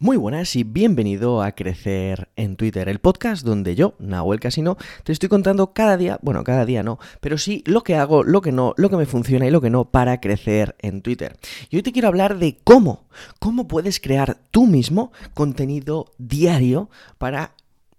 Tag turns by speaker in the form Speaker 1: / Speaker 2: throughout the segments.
Speaker 1: Muy buenas y bienvenido a Crecer en Twitter, el podcast donde yo, Nahuel Casino, te estoy contando cada día, bueno, cada día no, pero sí lo que hago, lo que no, lo que me funciona y lo que no para crecer en Twitter. Y hoy te quiero hablar de cómo, cómo puedes crear tú mismo contenido diario para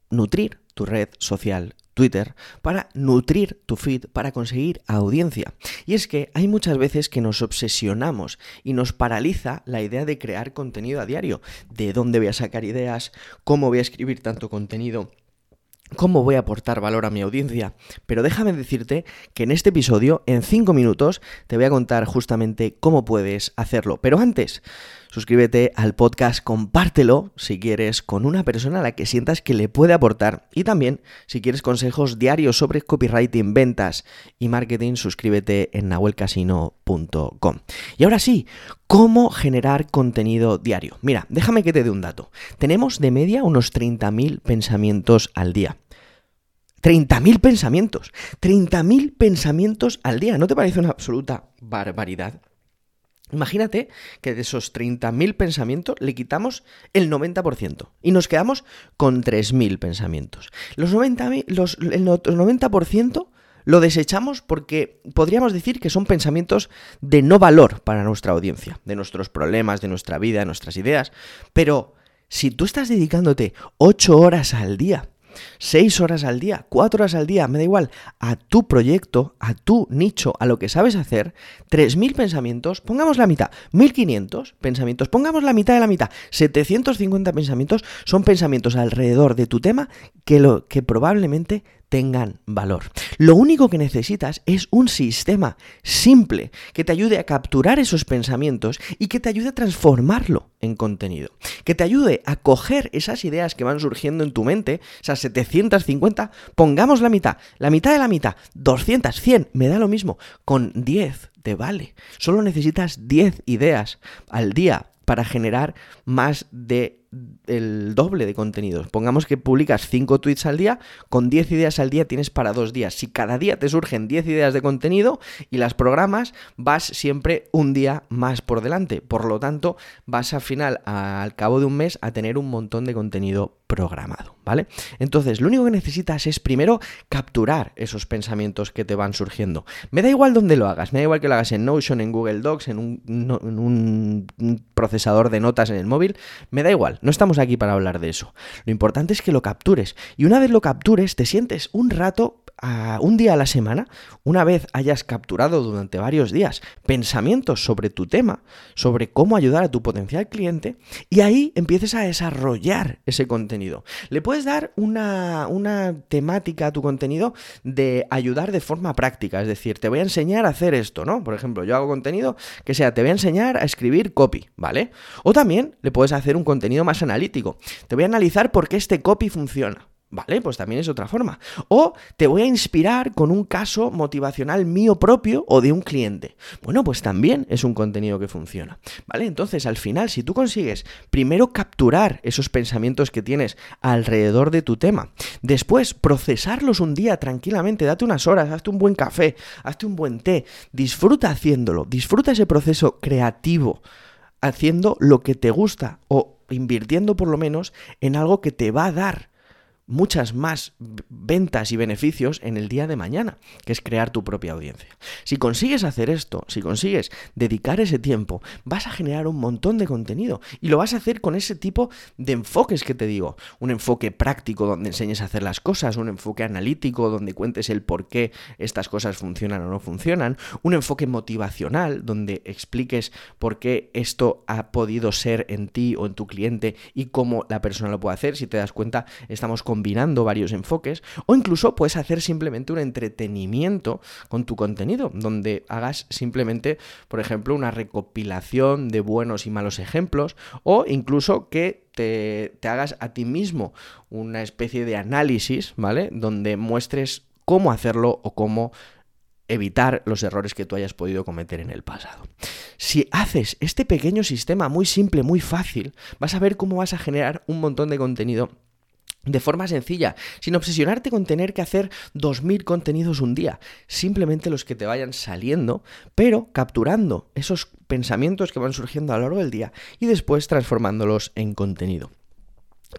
Speaker 1: nutrir tu red social Twitter para nutrir tu feed, para conseguir audiencia. Y es que hay muchas veces que nos obsesionamos y nos paraliza la idea de crear contenido a diario. ¿De dónde voy a sacar ideas? ¿Cómo voy a escribir tanto contenido? cómo voy a aportar valor a mi audiencia. Pero déjame decirte que en este episodio, en 5 minutos, te voy a contar justamente cómo puedes hacerlo. Pero antes, suscríbete al podcast, compártelo si quieres con una persona a la que sientas que le puede aportar. Y también, si quieres consejos diarios sobre copywriting, ventas y marketing, suscríbete en nahuelcasino.com. Y ahora sí, ¿Cómo generar contenido diario? Mira, déjame que te dé un dato. Tenemos de media unos 30.000 pensamientos al día. 30.000 pensamientos. 30.000 pensamientos al día. ¿No te parece una absoluta barbaridad? Imagínate que de esos 30.000 pensamientos le quitamos el 90% y nos quedamos con 3.000 pensamientos. Los 90, los, el 90% lo desechamos porque podríamos decir que son pensamientos de no valor para nuestra audiencia, de nuestros problemas, de nuestra vida, de nuestras ideas. Pero si tú estás dedicándote 8 horas al día seis horas al día, cuatro horas al día, me da igual, a tu proyecto, a tu nicho, a lo que sabes hacer, 3.000 pensamientos, pongamos la mitad, 1.500 pensamientos, pongamos la mitad de la mitad, 750 pensamientos son pensamientos alrededor de tu tema que, lo, que probablemente tengan valor. Lo único que necesitas es un sistema simple que te ayude a capturar esos pensamientos y que te ayude a transformarlo en contenido. Que te ayude a coger esas ideas que van surgiendo en tu mente, esas 750, pongamos la mitad, la mitad de la mitad, 200, 100, me da lo mismo, con 10 te vale. Solo necesitas 10 ideas al día para generar más de el doble de contenidos. Pongamos que publicas 5 tweets al día, con 10 ideas al día tienes para dos días. Si cada día te surgen 10 ideas de contenido y las programas, vas siempre un día más por delante. Por lo tanto, vas al final, al cabo de un mes, a tener un montón de contenido programado, ¿vale? Entonces, lo único que necesitas es primero capturar esos pensamientos que te van surgiendo. Me da igual dónde lo hagas, me da igual que lo hagas en Notion, en Google Docs, en un, en un procesador de notas en el móvil, me da igual no estamos aquí para hablar de eso. Lo importante es que lo captures. Y una vez lo captures, te sientes un rato un día a la semana, una vez hayas capturado durante varios días pensamientos sobre tu tema, sobre cómo ayudar a tu potencial cliente, y ahí empieces a desarrollar ese contenido. Le puedes dar una, una temática a tu contenido de ayudar de forma práctica, es decir, te voy a enseñar a hacer esto, ¿no? Por ejemplo, yo hago contenido que sea, te voy a enseñar a escribir copy, ¿vale? O también le puedes hacer un contenido más analítico. Te voy a analizar por qué este copy funciona. Vale, pues también es otra forma. O te voy a inspirar con un caso motivacional mío propio o de un cliente. Bueno, pues también es un contenido que funciona. Vale, entonces al final, si tú consigues primero capturar esos pensamientos que tienes alrededor de tu tema, después procesarlos un día tranquilamente, date unas horas, hazte un buen café, hazte un buen té, disfruta haciéndolo, disfruta ese proceso creativo haciendo lo que te gusta o invirtiendo por lo menos en algo que te va a dar muchas más ventas y beneficios en el día de mañana, que es crear tu propia audiencia. Si consigues hacer esto, si consigues dedicar ese tiempo, vas a generar un montón de contenido y lo vas a hacer con ese tipo de enfoques que te digo, un enfoque práctico donde enseñes a hacer las cosas, un enfoque analítico donde cuentes el por qué estas cosas funcionan o no funcionan, un enfoque motivacional donde expliques por qué esto ha podido ser en ti o en tu cliente y cómo la persona lo puede hacer. Si te das cuenta, estamos con combinando varios enfoques, o incluso puedes hacer simplemente un entretenimiento con tu contenido, donde hagas simplemente, por ejemplo, una recopilación de buenos y malos ejemplos, o incluso que te, hagas a ti mismo una especie de análisis, ¿vale? Donde muestres cómo hacerlo o cómo evitar los errores que tú hayas podido cometer en el pasado. Si haces este pequeño sistema muy simple, muy fácil, vas a ver cómo vas a generar un montón de contenido de forma sencilla, sin obsesionarte con tener que hacer 2.000 contenidos un día, simplemente los que te vayan saliendo, pero capturando esos pensamientos que van surgiendo a lo largo del día y después transformándolos en contenido.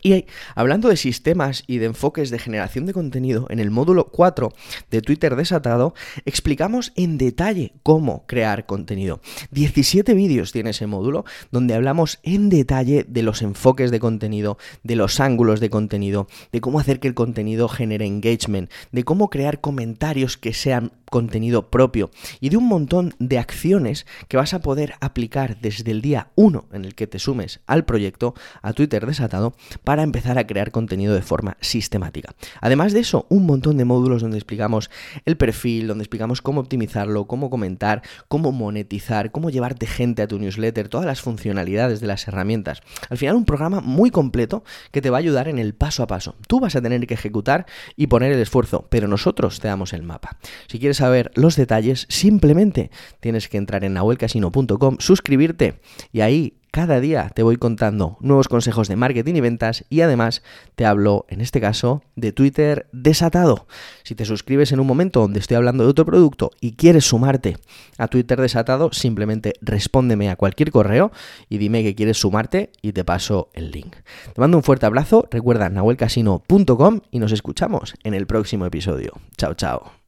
Speaker 1: Y hablando de sistemas y de enfoques de generación de contenido, en el módulo 4 de Twitter desatado explicamos en detalle cómo crear contenido. 17 vídeos tiene ese módulo donde hablamos en detalle de los enfoques de contenido, de los ángulos de contenido, de cómo hacer que el contenido genere engagement, de cómo crear comentarios que sean contenido propio y de un montón de acciones que vas a poder aplicar desde el día 1 en el que te sumes al proyecto, a Twitter desatado, para empezar a crear contenido de forma sistemática. Además de eso, un montón de módulos donde explicamos el perfil, donde explicamos cómo optimizarlo, cómo comentar, cómo monetizar, cómo llevarte gente a tu newsletter, todas las funcionalidades de las herramientas. Al final un programa muy completo que te va a ayudar en el paso a paso. Tú vas a tener que ejecutar y poner el esfuerzo, pero nosotros te damos el mapa. Si quieres saber los detalles, simplemente tienes que entrar en nahuelcasino.com, suscribirte y ahí cada día te voy contando nuevos consejos de marketing y ventas y además te hablo, en este caso, de Twitter desatado. Si te suscribes en un momento donde estoy hablando de otro producto y quieres sumarte a Twitter desatado, simplemente respóndeme a cualquier correo y dime que quieres sumarte y te paso el link. Te mando un fuerte abrazo, recuerda nahuelcasino.com y nos escuchamos en el próximo episodio. Chao, chao.